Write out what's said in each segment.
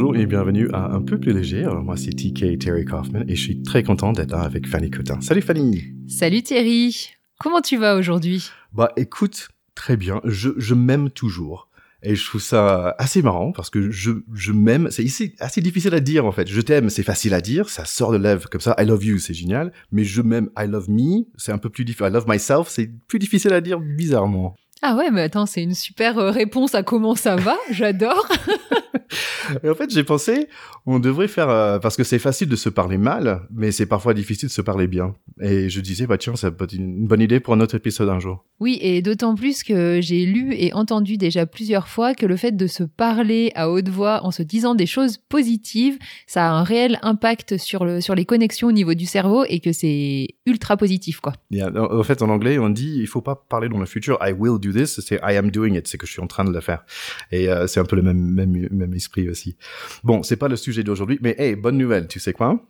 Bonjour et bienvenue à Un peu plus léger. Alors moi c'est TK Terry Kaufman et je suis très content d'être là avec Fanny Cotin. Salut Fanny Salut Thierry Comment tu vas aujourd'hui? Bah écoute, très bien. Je, je m'aime toujours. Et je trouve ça assez marrant parce que je, je m'aime. C'est assez difficile à dire en fait. Je t'aime, c'est facile à dire, ça sort de lèvres comme ça. I love you, c'est génial. Mais je m'aime, I love me, c'est un peu plus difficile. I love myself, c'est plus difficile à dire bizarrement. Ah ouais, mais attends, c'est une super euh, réponse à comment ça va. J'adore. Et en fait, j'ai pensé, on devrait faire euh, parce que c'est facile de se parler mal, mais c'est parfois difficile de se parler bien. Et je disais, bah tiens, ça peut être une bonne idée pour un autre épisode un jour. Oui, et d'autant plus que j'ai lu et entendu déjà plusieurs fois que le fait de se parler à haute voix en se disant des choses positives, ça a un réel impact sur le sur les connexions au niveau du cerveau et que c'est ultra positif, quoi. en fait, en anglais, on dit, il faut pas parler dans le futur. I will do this. C'est I am doing it. C'est que je suis en train de le faire. Et euh, c'est un peu le même même même esprit aussi. Bon, c'est pas le sujet d'aujourd'hui, mais hey, bonne nouvelle, tu sais quoi?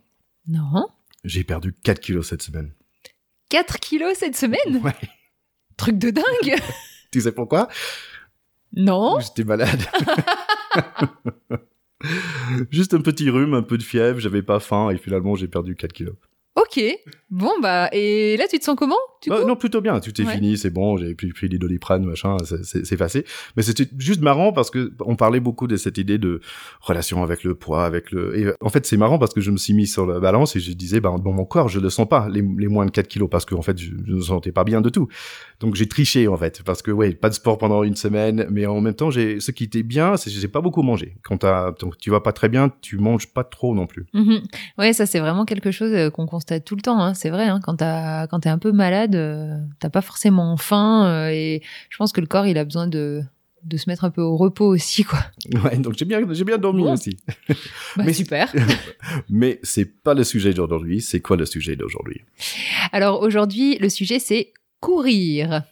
Non. J'ai perdu 4 kilos cette semaine. 4 kilos cette semaine? Ouais. Truc de dingue Tu sais pourquoi? Non. J'étais malade. Juste un petit rhume, un peu de fièvre, j'avais pas faim et finalement j'ai perdu 4 kilos. Ok. Bon, bah, et là, tu te sens comment du Bah, coup non, plutôt bien. Tout est Ouais. fini, c'est bon. J'ai pris, pris des doliprane, machin, c'est- passé. Mais c'était juste marrant parce que on parlait beaucoup de cette idée de relation avec le poids, avec le. Et euh, en fait, c'est marrant parce que je me suis mis sur la balance et je disais, bah, dans mon corps, je le sens pas les, les moins de 4 kilos parce qu'en fait, je, je ne sentais pas bien de tout. Donc j'ai triché en fait parce que ouais, pas de sport pendant une semaine, mais en même temps, j'ai ce qui était bien, c'est que j'ai pas beaucoup mangé. Quand donc, tu vas pas très bien, tu manges pas trop non plus. Mhm. Ouais, ça, c'est vraiment quelque chose euh, qu'on constate tout le temps. hein. C'est vrai, hein, quand t'as- quand t'es un peu malade, euh, t'as pas forcément faim. euh, et je pense que le corps, il a besoin de, de se mettre un peu au repos aussi, quoi. Ouais, donc j'ai bien, j'ai bien dormi aussi. Bah, Mais- super. Mais c'est pas le sujet d'aujourd'hui. C'est quoi le sujet d'aujourd'hui? Alors aujourd'hui, le sujet, c'est courir.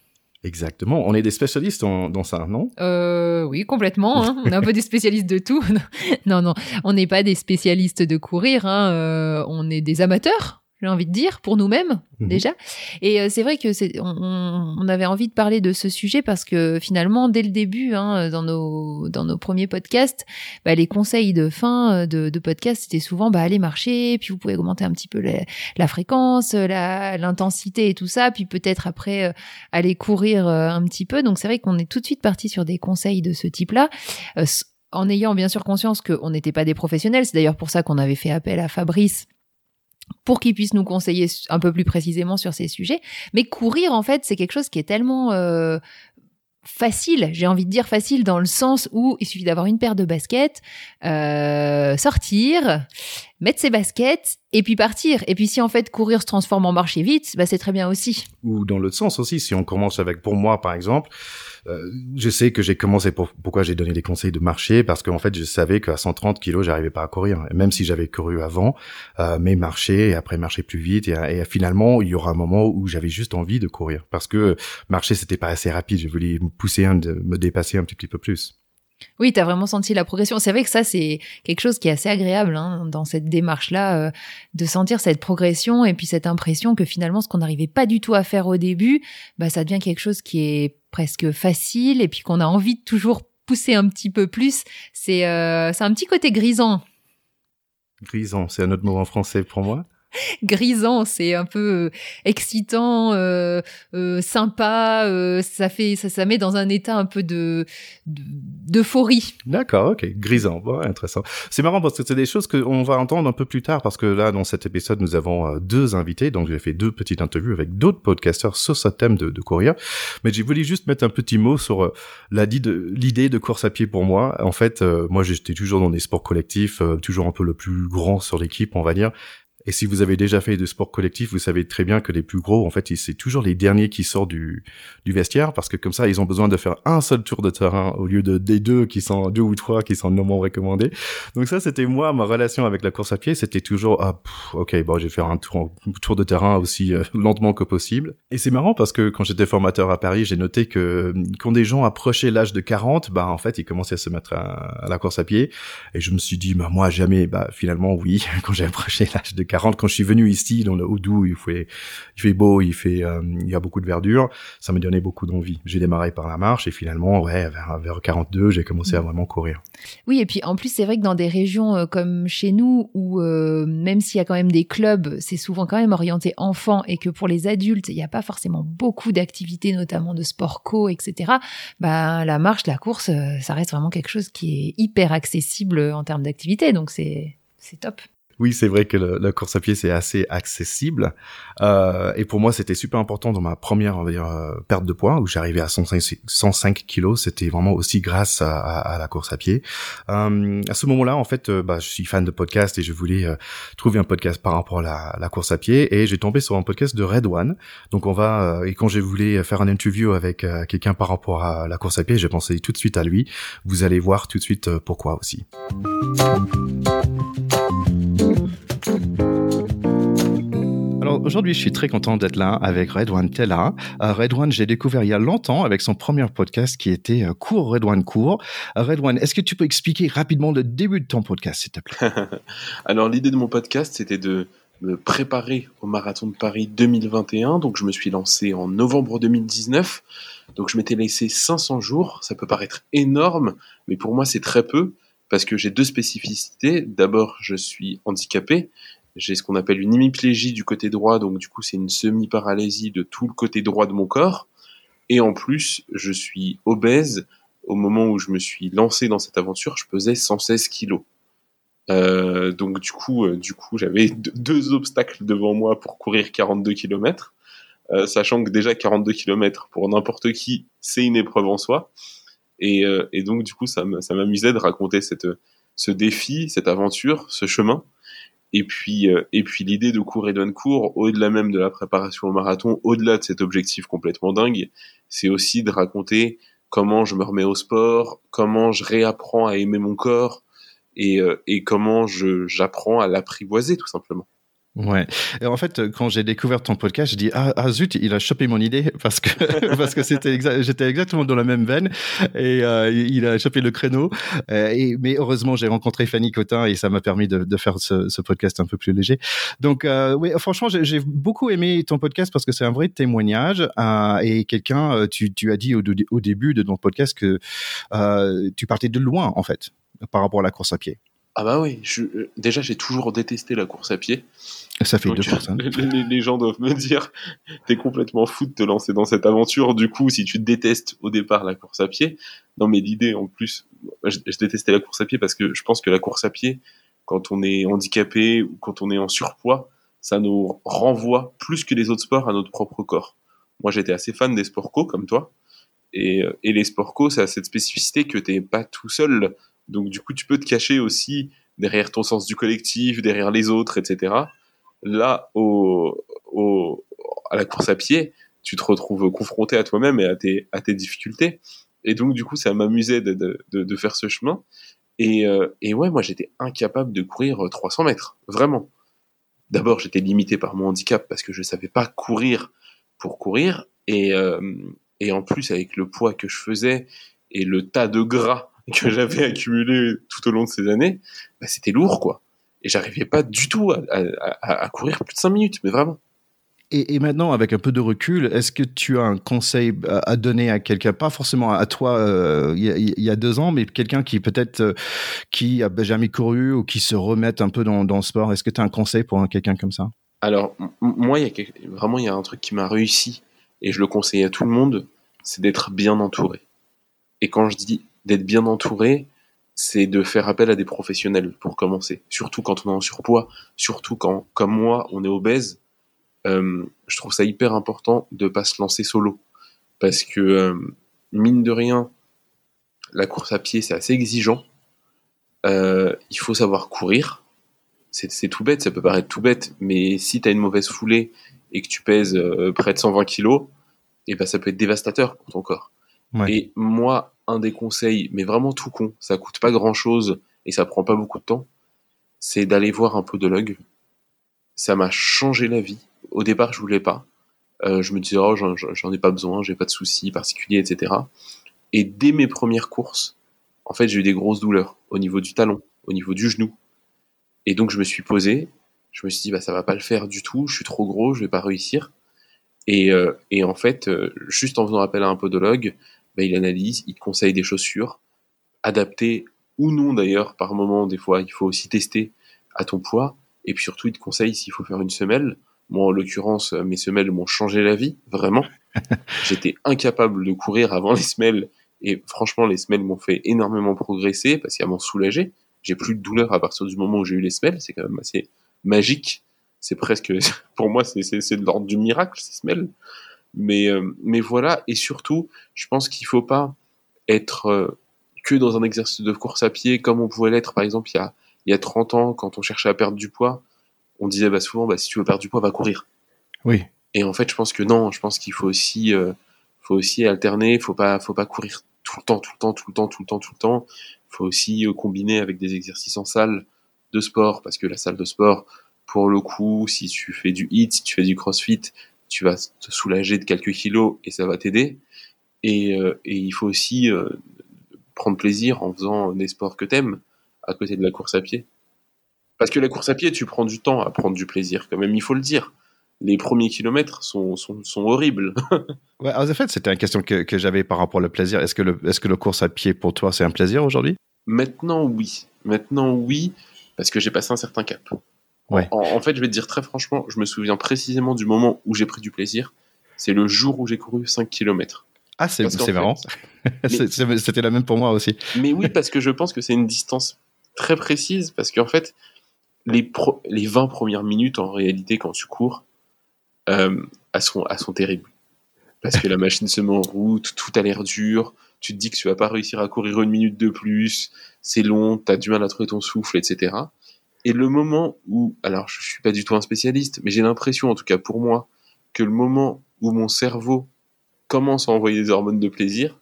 Exactement. On est des spécialistes en- dans ça, non? Euh, oui, complètement. hein. On est un peu des spécialistes de tout. Non, non, on n'est pas des spécialistes de courir. hein. Euh, on est des amateurs, j'ai envie de dire, pour nous-mêmes Mhm. déjà. Et euh, c'est vrai que c'est, on, on- avait envie de parler de ce sujet parce que finalement, dès le début, hein, dans nos dans nos premiers podcasts, bah, les conseils de fin euh, de, de podcast, c'était souvent bah, allez marcher, puis vous pouvez augmenter un petit peu la, la fréquence, la, l'intensité et tout ça, puis peut-être après euh, aller courir euh, un petit peu. Donc c'est vrai qu'on est tout de suite parti sur des conseils de ce type-là. Euh, en ayant bien sûr conscience qu'on n'était pas des professionnels, c'est d'ailleurs pour ça qu'on avait fait appel à Fabrice pour qu'il puisse nous conseiller un peu plus précisément sur ces sujets. Mais courir, en fait, c'est quelque chose qui est tellement euh, facile, j'ai envie de dire facile dans le sens où il suffit d'avoir une paire de baskets, euh, sortir, mettre ses baskets et puis partir. Et puis si en fait courir se transforme en marcher vite, bah, c'est très bien aussi. Ou dans l'autre sens aussi, si on commence avec, pour moi par exemple, euh, je sais que j'ai commencé pour, pourquoi j'ai donné des conseils de marcher parce qu'en fait je savais qu'à 130 kilos j'arrivais pas à courir, même si j'avais couru avant, euh, mais marcher et après marcher plus vite et, finalement il y aura un moment où j'avais juste envie de courir parce que marcher c'était pas assez rapide, je voulais me pousser, me dépasser un petit peu plus. Oui, tu as vraiment senti la progression. C'est vrai que ça, c'est quelque chose qui est assez agréable hein, dans cette démarche-là, euh, de sentir cette progression et puis cette impression que finalement, ce qu'on n'arrivait pas du tout à faire au début, bah, ça devient quelque chose qui est presque facile et puis qu'on a envie de toujours pousser un petit peu plus. C'est euh, un petit côté grisant. Grisant, c'est un autre mot en français pour moi. Grisant, c'est un peu euh, excitant, euh, euh, sympa. euh, ça fait, ça, ça met dans un état un peu de de- d'euphorie. D'accord, ok, grisant, intéressant. C'est marrant parce que c'est des choses qu'on va entendre un peu plus tard parce que là, dans cet épisode, nous avons euh, deux invités, donc j'ai fait deux petites interviews avec d'autres podcasteurs sur ce thème de, de courir. Mais j'ai voulu juste mettre un petit mot sur euh, dit de- l'idée de course à pied pour moi. En fait, moi, j'étais toujours dans des sports collectifs, toujours un peu le plus grand sur l'équipe, on va dire. Et si vous avez déjà fait de sport collectif, vous savez très bien que les plus gros, en fait, c'est toujours les derniers qui sortent du, du vestiaire parce que comme ça, ils ont besoin de faire un seul tour de terrain au lieu de des deux qui sont deux ou trois qui sont normalement recommandés. Donc ça, c'était moi, ma relation avec la course à pied, c'était toujours ah ok bon, je vais faire un tour, tour de terrain aussi euh, lentement que possible. Et c'est marrant parce que quand j'étais formateur à Paris, j'ai noté que quand des gens approchaient l'âge de 40, bah en fait, ils commençaient à se mettre à, la course à pied. Et je me suis dit, bah moi jamais. Bah finalement oui, quand j'ai approché l'âge de 40, quand je suis venu ici dans le Haut-Doubs, il fait il fait beau, il fait euh, il y a beaucoup de verdure, ça me donnait beaucoup d'envie. J'ai démarré par la marche et finalement ouais vers, vers 42, j'ai commencé à vraiment courir. Oui, et puis en plus c'est vrai que dans des régions euh, comme chez nous où euh, même s'il y a quand même des clubs, c'est souvent quand même orienté enfants et que pour les adultes, il n'y a pas forcément beaucoup d'activités notamment de sport co, etc. Bah la marche, la course, ça reste vraiment quelque chose qui est hyper accessible en termes d'activité, donc c'est c'est top. Oui, c'est vrai que la course à pied c'est assez accessible. Euh, et pour moi, c'était super important dans ma première on va dire, euh, perte de poids où j'arrivais à 105, 105 kilos. C'était vraiment aussi grâce à, à, la course à pied. Euh, à ce moment-là, en fait, euh, bah, je suis fan de podcast et je voulais euh, trouver un podcast par rapport à la, la course à pied et j'ai tombé sur un podcast de Red One. Donc on va et quand j'ai voulu faire un interview avec quelqu'un par rapport à la course à pied, j'ai pensé tout de suite à lui. Vous allez voir tout de suite pourquoi aussi. Aujourd'hui, je suis très content d'être là avec Redouane Tella. Euh, Redouane, j'ai découvert il y a longtemps avec son premier podcast qui était euh, Cours Redouane Cours. Euh, Redouane, est-ce que tu peux expliquer rapidement le début de ton podcast, s'il te plaît? Alors l'idée de mon podcast, c'était de me préparer au marathon de Paris 2021. Donc je me suis lancé en novembre 2019. Donc je m'étais laissé 500 jours. Ça peut paraître énorme, mais pour moi c'est très peu parce que j'ai deux spécificités. D'abord, je suis handicapé. J'ai ce qu'on appelle une hémiplégie du côté droit, donc du coup, c'est une semi-paralysie de tout le côté droit de mon corps. Et en plus, je suis obèse. Au moment où je me suis lancé dans cette aventure, je pesais 116 kilos. Euh, donc du coup, euh, du coup, j'avais deux obstacles devant moi pour courir 42 km, euh, sachant que déjà 42 km pour n'importe qui, c'est une épreuve en soi. Et, et donc, du coup, ça m'amusait de raconter cette, ce défi, cette aventure, ce chemin. Et puis, euh, et puis l'idée de courir et cours, au-delà même de la préparation au marathon, au-delà de cet objectif complètement dingue, c'est aussi de raconter comment je me remets au sport, comment je réapprends à aimer mon corps et, euh, et comment j'apprends à l'apprivoiser tout simplement. Ouais. Et en fait, quand j'ai découvert ton podcast, je dis ah, ah, zut, il a chopé mon idée parce que parce que c'était j'étais exactement dans la même veine et euh, il a chopé le créneau. Euh, mais heureusement, j'ai rencontré Fanny Cotin et ça m'a permis de, faire ce, podcast un peu plus léger. Donc euh, oui, franchement, j'ai beaucoup aimé ton podcast parce que c'est un vrai témoignage et quelqu'un, tu, as dit au, début de ton podcast que tu partais de loin en fait par rapport à la course à pied. Ah bah oui, je, déjà j'ai toujours détesté la course à pied. Ça fait deux personnes. Les, gens doivent me dire, t'es complètement fou de te lancer dans cette aventure. Du coup, si tu détestes au départ la course à pied, non mais l'idée en plus, je, détestais la course à pied parce que je pense que la course à pied, quand on est handicapé ou quand on est en surpoids, ça nous renvoie plus que les autres sports à notre propre corps. Moi, j'étais assez fan des sports co comme toi, et, et les sports co, ça a cette spécificité que t'es pas tout seul. Donc du coup, tu peux te cacher aussi derrière ton sens du collectif, derrière les autres, etc. Là, au, au, à la course à pied, tu te retrouves confronté à toi-même et à tes, à tes difficultés. Et donc, du coup, ça m'amusait de, de, de, faire ce chemin. Et, euh, et ouais, moi, j'étais incapable de courir 300 mètres, vraiment. D'abord, j'étais limité par mon handicap parce que je savais pas courir pour courir. Et, euh, et en plus, avec le poids que je faisais et le tas de gras que j'avais accumulé tout au long de ces années, bah, c'était lourd, quoi et j'arrivais pas du tout à, à, à, courir plus de 5 minutes, mais vraiment. Et, et, maintenant, avec un peu de recul, est-ce que tu as un conseil à donner à quelqu'un, pas forcément à toi euh, il, y a, deux ans, mais quelqu'un qui peut-être euh, qui a jamais couru ou qui se remette un peu dans, dans le sport Est-ce que tu as un conseil pour quelqu'un comme ça? Alors, moi, il y a, vraiment, il y a un truc qui m'a réussi et je le conseille à tout le monde, c'est d'être bien entouré. Et quand je dis d'être bien entouré, c'est de faire appel à des professionnels pour commencer. Surtout quand on est en surpoids, surtout quand, comme moi, on est obèse. Euh, je trouve ça hyper important de pas se lancer solo. Parce que, euh, mine de rien, la course à pied, c'est assez exigeant. Euh, il faut savoir courir. c'est tout bête, ça peut paraître tout bête, mais si tu as une mauvaise foulée et que tu pèses près de 120 kilos, et eh ben ça peut être dévastateur pour ton corps. Et moi, un des conseils, mais vraiment tout con, ça coûte pas grand chose et ça prend pas beaucoup de temps, c'est d'aller voir un podologue. Ça m'a changé la vie. Au départ, je voulais pas. Euh, je me disais, oh, j'en ai pas besoin, j'ai pas de soucis particuliers, etc. Et dès mes premières courses, en fait, j'ai eu des grosses douleurs au niveau du talon, au niveau du genou. Et donc, je me suis posé, je me suis dit, bah, ça va pas le faire du tout, je suis trop gros, je vais pas réussir. Et, euh, et en fait, euh, juste en faisant appel à un podologue, bah, il analyse, il conseille des chaussures adaptées ou non d'ailleurs, par moment, des fois, il faut aussi tester à ton poids. Et puis surtout, il te conseille s'il faut faire une semelle. Moi, en l'occurrence, mes semelles m'ont changé la vie, vraiment. J'étais incapable de courir avant les semelles. Et franchement, les semelles m'ont fait énormément progresser parce qu'elles m'ont soulagé. J'ai plus de douleur à partir du moment où j'ai eu les semelles. C'est quand même assez magique. C'est presque, pour moi, c'est de l'ordre du miracle, ces semelles. Mais, euh, mais voilà. Et surtout, je pense qu'il faut pas être euh, que dans un exercice de course à pied comme on pouvait l'être, par exemple, il y a, il y a 30 ans, quand on cherchait à perdre du poids. On disait bah, souvent, bah, si tu veux perdre du poids, va courir. Oui. Et en fait, je pense que non. Je pense qu'il faut aussi, euh, faut aussi alterner. Faut pas, faut pas courir tout le temps, tout le temps, tout le temps, tout le temps, tout le temps. Faut aussi combiner avec des exercices en salle de sport, parce que la salle de sport, pour le coup, si tu fais du hit, si tu fais du crossfit, tu vas te soulager de quelques kilos et ça va t'aider. Et, euh, et, il faut aussi euh, prendre plaisir en faisant des sports que t'aimes à côté de la course à pied. Parce que la course à pied, tu prends du temps à prendre du plaisir quand même, il faut le dire. Les premiers kilomètres sont, sont, sont horribles. ouais, en fait, c'était une question que, que j'avais par rapport au plaisir. Est-ce que le, est-ce que le course à pied pour toi, c'est un plaisir aujourd'hui? Maintenant, oui. Maintenant, oui, parce que j'ai passé un certain cap. Ouais. En, fait, je vais te dire très franchement, je me souviens précisément du moment où j'ai pris du plaisir. C'est le jour où j'ai couru 5 km. Ah, c'est marrant. C'était la même pour moi aussi. Mais oui, parce que je pense que c'est une distance très précise, parce qu'en fait, les, les 20 premières minutes, en réalité, quand tu cours, euh, elles, sont, elles sont terribles. Parce que la machine se met en route, tout a l'air dur, tu te dis que tu vas pas réussir à courir une minute de plus, c'est long, tu as du mal à trouver ton souffle, etc. Et le moment où, alors je suis pas du tout un spécialiste, mais j'ai l'impression, en tout cas pour moi, que le moment où mon cerveau commence à envoyer des hormones de plaisir,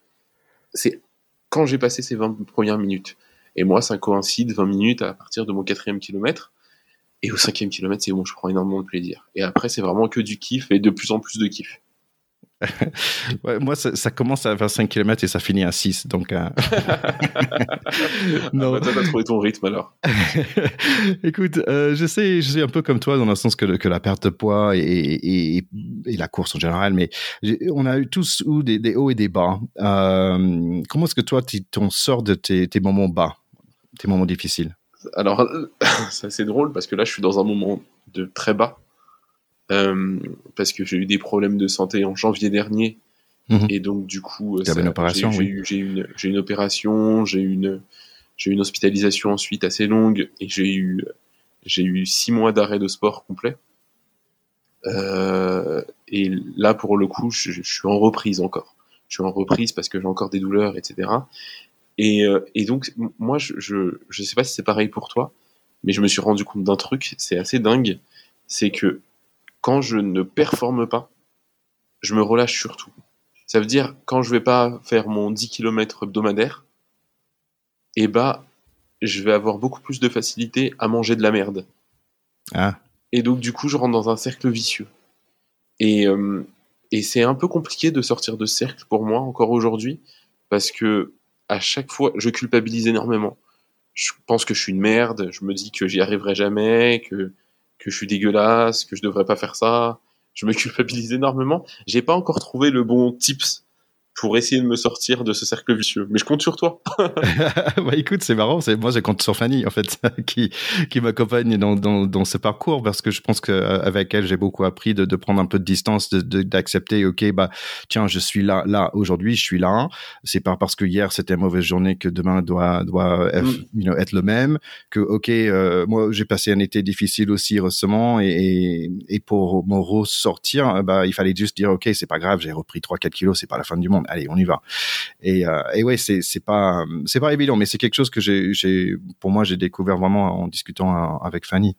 c'est quand j'ai passé ces 20 premières minutes. Et moi, ça coïncide 20 minutes à partir de mon quatrième kilomètre. Et au cinquième kilomètre, c'est bon, je prends énormément de plaisir. Et après, c'est vraiment que du kiff et de plus en plus de kiff. ouais, moi, ça, ça, commence à 25 km et ça finit à 6. Donc, euh... non. Ah bah, t'as trouvé ton rythme alors. Écoute, euh, je, sais, je suis un peu comme toi dans le sens que, que la perte de poids et, et, et, la course en général, mais on a eu tous ou des, des, hauts et des bas. Euh, comment est-ce que toi, tu t'en sors de tes, tes moments bas, tes moments difficiles? Alors, c'est drôle parce que là, je suis dans un moment de très bas euh, parce que j'ai eu des problèmes de santé en janvier dernier. Mhm. Et donc, du coup, j'ai eu, une, une, opération, j'ai eu une, une hospitalisation ensuite assez longue et j'ai eu, eu six mois d'arrêt de sport complet. Euh, et là, pour le coup, je, je, suis en reprise encore. Je suis en reprise parce que j'ai encore des douleurs, etc. Et, euh, et donc, moi, je, je, je sais pas si c'est pareil pour toi, mais je me suis rendu compte d'un truc, c'est assez dingue, c'est que quand je ne performe pas, je me relâche surtout. Ça veut dire, quand je vais pas faire mon 10 km hebdomadaire, eh bah, je vais avoir beaucoup plus de facilité à manger de la merde. Ah. Et donc, du coup, je rentre dans un cercle vicieux. Et, euh, et c'est un peu compliqué de sortir de ce cercle pour moi, encore aujourd'hui, parce que à chaque fois, je culpabilise énormément. Je pense que je suis une merde, je me dis que j'y arriverai jamais, que que je suis dégueulasse, que je devrais pas faire ça. Je me culpabilise énormément. J'ai pas encore trouvé le bon tips pour essayer de me sortir de ce cercle vicieux. Mais je compte sur toi. bah écoute, c'est marrant. C'est moi, je compte sur Fanny en fait, qui qui m'accompagne dans, dans dans ce parcours parce que je pense que euh, avec elle, j'ai beaucoup appris de, de prendre un peu de distance, de d'accepter. ok, bah tiens, je suis là là aujourd'hui, je suis là. C'est pas parce que hier c'était une mauvaise journée que demain doit doit être, mm. you know, être le même. Que ok, euh, moi j'ai passé un été difficile aussi récemment et et, pour me ressortir, bah il fallait juste dire ok, c'est pas grave, j'ai repris 3-4 kilos, c'est pas la fin du monde allez, on y va. Et, euh, et ouais, c'est c'est pas c'est pas évident, mais c'est quelque chose que j'ai j'ai pour moi j'ai découvert vraiment en discutant euh, avec Fanny.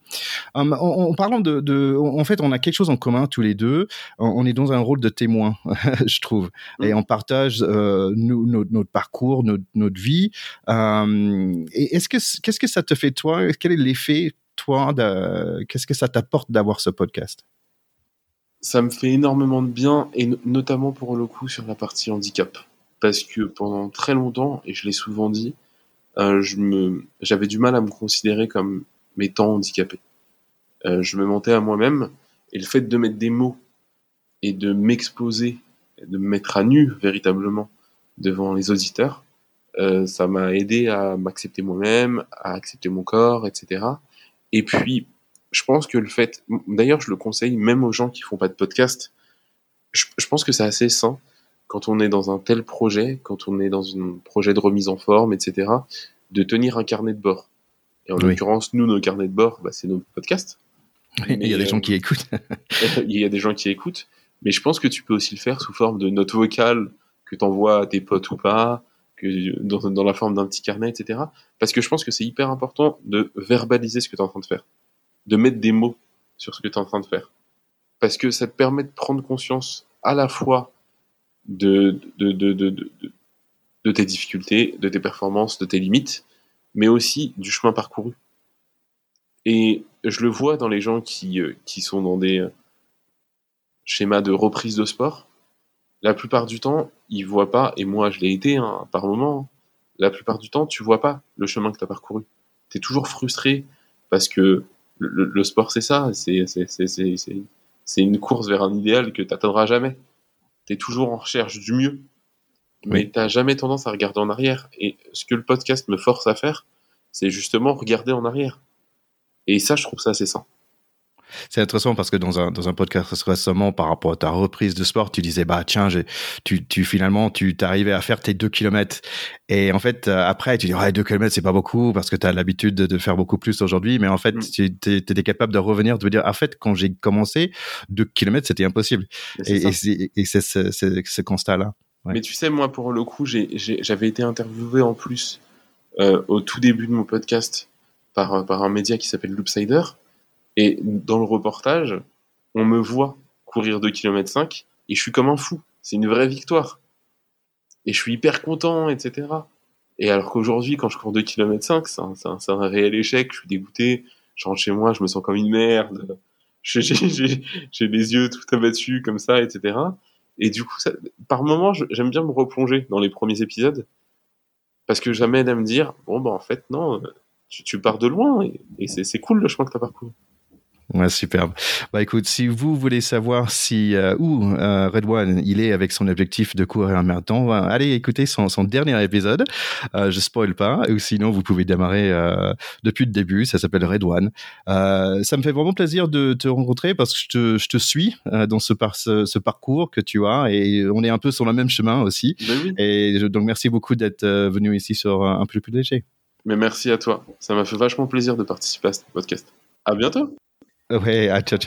Um, en, parlant de, de, en fait, on a quelque chose en commun tous les deux. On, est dans un rôle de témoin, je trouve, mm. et on partage euh, notre, parcours, notre, notre vie. Euh, et est-ce que qu'est-ce que ça te fait toi? Quel est l'effet toi Qu'est-ce que ça t'apporte d'avoir ce podcast? Ça me fait énormément de bien, et notamment pour le coup sur la partie handicap. Parce que pendant très longtemps, et je l'ai souvent dit, euh, j'avais du mal à me considérer comme m'étant handicapé. Euh, je me mentais à moi-même, et le fait de mettre des mots et de m'exposer, de me mettre à nu véritablement devant les auditeurs, euh, ça m'a aidé à m'accepter moi-même, à accepter mon corps, etc. Et puis, je pense que le fait, d'ailleurs, je le conseille même aux gens qui font pas de podcast. Je, pense que c'est assez sain quand on est dans un tel projet, quand on est dans un projet de remise en forme, etc., de tenir un carnet de bord. Et en l'occurrence, nous, nos carnets de bord, bah, c'est nos podcasts. il y a des gens qui écoutent. il y a des gens qui écoutent. Mais je pense que tu peux aussi le faire sous forme de notes vocales que tu envoies à tes potes ou pas, que dans, dans la forme d'un petit carnet, etc. Parce que je pense que c'est hyper important de verbaliser ce que tu es en train de faire de mettre des mots sur ce que tu es en train de faire. Parce que ça te permet de prendre conscience à la fois de, tes difficultés, de tes performances, de tes limites, mais aussi du chemin parcouru. Et je le vois dans les gens qui, euh, sont dans des euh, schémas de reprise de sport. La plupart du temps, ils voient pas, et moi je l'ai été hein, par moment, la plupart du temps, tu vois pas le chemin que tu as parcouru. Tu es toujours frustré parce que le, sport, c'est ça. C'est une course vers un idéal que tu n'atteindras jamais. Tu es toujours en recherche du mieux. Mais tu n'as jamais tendance à regarder en arrière. Et ce que le podcast me force à faire, c'est justement regarder en arrière. Et ça, je trouve ça assez sain. C'est intéressant parce que dans un, dans un podcast récemment, par rapport à ta reprise de sport, tu disais, bah, tiens, tu, tu, finalement, tu t'arrivais à faire tes deux kilomètres. Et en fait, euh, après, tu dis, ouais, deux kilomètres, c'est pas beaucoup parce que tu as l'habitude de, faire beaucoup plus aujourd'hui. Mais en fait, mm. tu étais capable de revenir, de dire, en fait, quand j'ai commencé, deux kilomètres, c'était impossible. Et, c'est ce, constat-là. Mais tu sais, moi, pour le coup, j'avais été interviewé en plus euh, au tout début de mon podcast par, par un média qui s'appelle Loopsider. Et dans le reportage, on me voit courir 2 km 5 et je suis comme un fou. C'est une vraie victoire. Et je suis hyper content, etc. Et alors qu'aujourd'hui, quand je cours 2 km 5, c'est un, réel échec. Je suis dégoûté. Je rentre chez moi, je me sens comme une merde. J'ai les yeux tout abattus comme ça, etc. Et du coup, par moments, j'aime bien me replonger dans les premiers épisodes parce que j'amène à me dire bon bah en fait non, tu, pars de loin et c'est cool le chemin que tu as parcouru. Ouais, superbe. Bah écoute, si vous voulez savoir si euh, où euh, Red One il est avec son objectif de courir un marathon, allez écouter son, son dernier épisode. Euh, je spoil pas. Ou sinon, vous pouvez démarrer euh, depuis le début. Ça s'appelle Red One. Ça me fait vraiment plaisir de te rencontrer parce que je te, je te suis dans ce, par, ce, ce, parcours que tu as et on est un peu sur le même chemin aussi. Ben et donc merci beaucoup d'être venu ici sur un peu plus léger. Mais merci à toi. Ça m'a fait vachement plaisir de participer à ce podcast. À bientôt. Ouais, à ciao,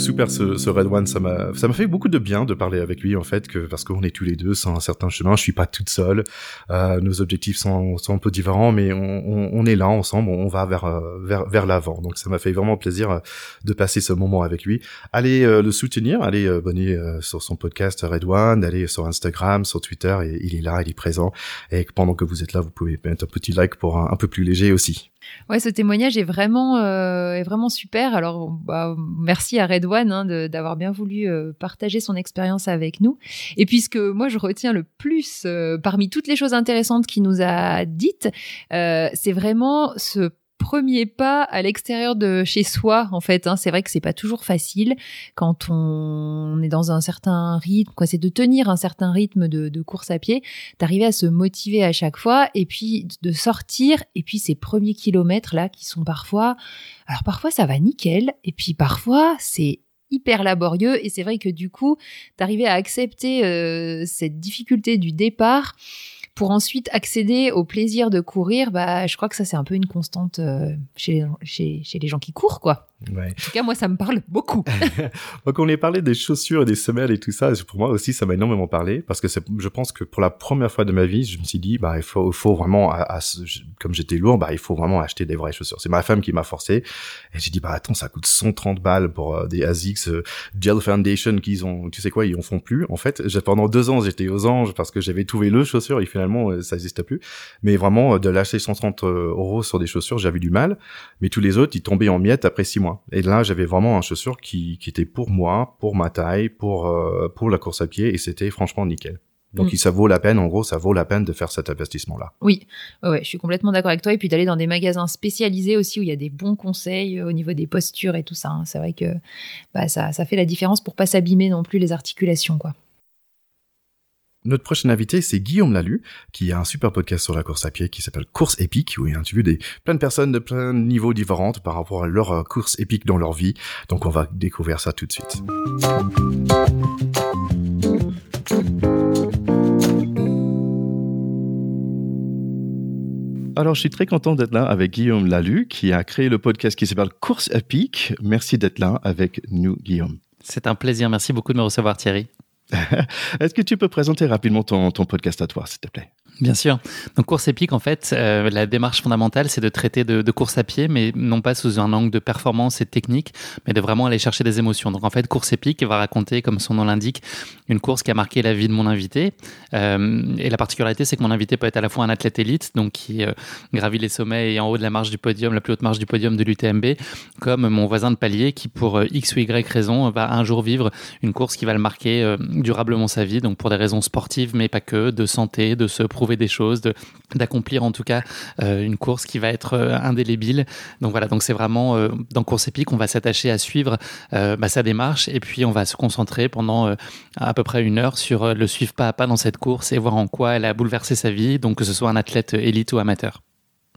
Super ce, ce, Red One, ça m'a ça m'a fait beaucoup de bien de parler avec lui en fait que parce qu'on est tous les deux sur un certain chemin. Je suis pas toute seule. Euh, nos objectifs sont, sont un peu différents, mais on, on, on est là ensemble. On va vers euh, vers vers l'avant. Donc ça m'a fait vraiment plaisir euh, de passer ce moment avec lui. Allez euh, le soutenir, allez abonner sur son podcast Red One, allez sur Instagram, sur Twitter. Il est là, il est présent. Et pendant que vous êtes là, vous pouvez mettre un petit like pour un peu plus léger aussi. Ouais, ce témoignage est vraiment, euh, est vraiment super. Alors, bah, merci à Red One hein, d'avoir bien voulu euh, partager son expérience avec nous. Et puisque moi, je retiens le plus euh, parmi toutes les choses intéressantes qu'il nous a dites, c'est vraiment ce premier pas à l'extérieur de chez soi en fait hein. c'est vrai que c'est pas toujours facile quand on est dans un certain rythme quoi c'est de tenir un certain rythme de, course à pied d'arriver à se motiver à chaque fois et puis de sortir et puis ces premiers kilomètres là qui sont parfois alors parfois ça va nickel et puis parfois c'est hyper laborieux et c'est vrai que du coup d'arriver à accepter euh, cette difficulté du départ pour ensuite accéder au plaisir de courir, bah, je crois que ça, c'est un peu une constante euh, chez, chez, chez, les gens qui courent, quoi. En tout cas, moi, ça me parle beaucoup. Donc, on est parlé des chaussures et des semelles et tout ça. Pour moi aussi, ça m'a énormément parlé parce que je pense que pour la première fois de ma vie, je me suis dit, bah, il faut, vraiment, comme j'étais lourd, bah, il faut vraiment acheter des vraies chaussures. C'est ma femme qui m'a forcé et j'ai dit, bah, attends, ça coûte 130 balles pour euh, des Asics euh, Gel Foundation qu'ils ont, tu sais quoi, ils en font plus. En fait, pendant deux ans, j'étais aux anges parce que j'avais trouvé le chaussure et finalement, euh, ça n'existe plus. Mais vraiment, de lâcher 130 euros sur des chaussures, j'avais du mal. Mais tous les autres, ils tombaient en miettes après six mois. Et là, j'avais vraiment un chaussure qui, qui était pour moi, pour ma taille, pour euh, pour la course à pied, et c'était franchement nickel. Donc, mm. ça vaut la peine, en gros, ça vaut la peine de faire cet investissement-là. Oui, ouais, je suis complètement d'accord avec toi. Et puis d'aller dans des magasins spécialisés aussi où il y a des bons conseils euh, au niveau des postures et tout ça. Hein. C'est vrai que bah, ça, ça fait la différence pour pas s'abîmer non plus les articulations, quoi. Notre prochain invité, c'est Guillaume Lalu, qui a un super podcast sur la course à pied qui s'appelle Course épique, où il interviewe des, plein de personnes de plein de niveaux différents par rapport à leur euh, course épique dans leur vie. Donc on va découvrir ça tout de suite. Alors, je suis très content d'être là avec Guillaume Lalu, qui a créé le podcast qui s'appelle Course épique. Merci d'être là avec nous, Guillaume. C'est un plaisir. Merci beaucoup de me recevoir, Thierry. Est-ce que tu peux présenter rapidement ton, podcast à toi, s'il te plaît? Bien sûr. Donc course épique, en fait, euh, la démarche fondamentale, c'est de traiter de, course à pied, mais non pas sous un angle de performance et technique, mais de vraiment aller chercher des émotions. Donc en fait, course épique va raconter, comme son nom l'indique, une course qui a marqué la vie de mon invité. Euh, et la particularité, c'est que mon invité peut être à la fois un athlète élite, donc qui euh, gravit les sommets et en haut de la marche du podium, la plus haute marche du podium de l'UTMB, comme mon voisin de palier qui, pour X ou Y raison, va un jour vivre une course qui va le marquer durablement sa vie, donc pour des raisons sportives, mais pas que, de santé, de se prouver des choses, d'accomplir en tout cas euh, une course qui va être euh, indélébile. Donc voilà, donc c'est vraiment euh, dans course épique, on va s'attacher à suivre bah, sa démarche et puis on va se concentrer pendant à peu près une heure sur le suivre pas à pas dans cette course et voir en quoi elle a bouleversé sa vie, donc que ce soit un athlète élite ou amateur.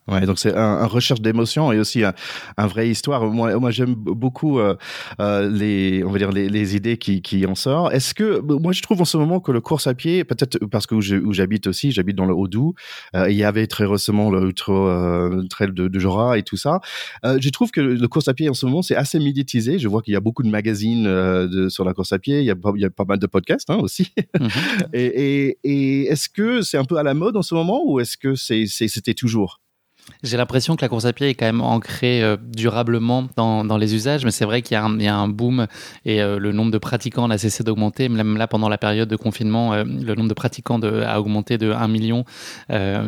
Ouais, donc c'est un, un, recherche d'émotion et aussi un, un vraie histoire. Moi, moi j'aime beaucoup euh, euh, les, on va dire les, les idées qui, qui en sortent. Est-ce que moi je trouve en ce moment que le course à pied, peut-être parce que où j'habite aussi, j'habite dans le Haut-Doubs, euh, il y avait très récemment le euh, trail de, de Jura et tout ça. Euh, je trouve que le course à pied en ce moment c'est assez médiatisé. Je vois qu'il y a beaucoup de magazines euh, de, sur la course à pied. Il y a, il y a pas mal de podcasts hein, aussi. Mhm. et, et, et est-ce que c'est un peu à la mode en ce moment ou est-ce que c'est c'était toujours? J'ai l'impression que la course à pied est quand même ancrée euh, durablement dans, dans, les usages, mais c'est vrai qu'il y, y, a un boom et euh, le nombre de pratiquants n'a cessé d'augmenter. Même là, pendant la période de confinement, euh, le nombre de pratiquants a augmenté de 1 million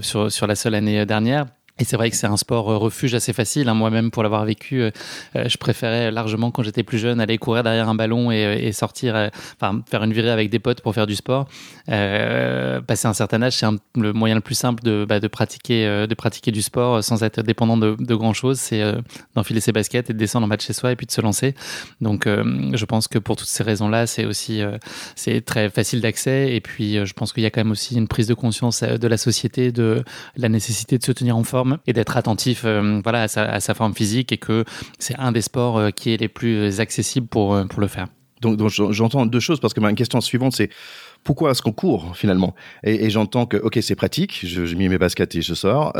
sur, sur la seule année dernière. Et c'est vrai que c'est un sport euh, refuge assez facile. Hein. Moi-même, pour l'avoir vécu, euh, euh, je préférais largement, quand j'étais plus jeune, aller courir derrière un ballon et, sortir, enfin, faire une virée avec des potes pour faire du sport. passer un certain âge, c'est le moyen le plus simple de, bah, pratiquer, de pratiquer du sport sans être dépendant de, de grand-chose. C'est d'enfiler ses baskets et de descendre en bas de chez soi et puis de se lancer. Donc, je pense que pour toutes ces raisons-là, c'est aussi c'est très facile d'accès. Et puis, je pense qu'il y a quand même aussi une prise de conscience de la société de la nécessité de se tenir en forme et d'être attentif euh, voilà, à sa, forme physique et que c'est un des sports euh, qui est les plus accessibles pour, euh, pour le faire. Donc, donc j'entends deux choses parce que ma question suivante c'est pourquoi est-ce qu'on court finalement? Et, j'entends que ok c'est pratique, je, je mets mes baskets et je sors.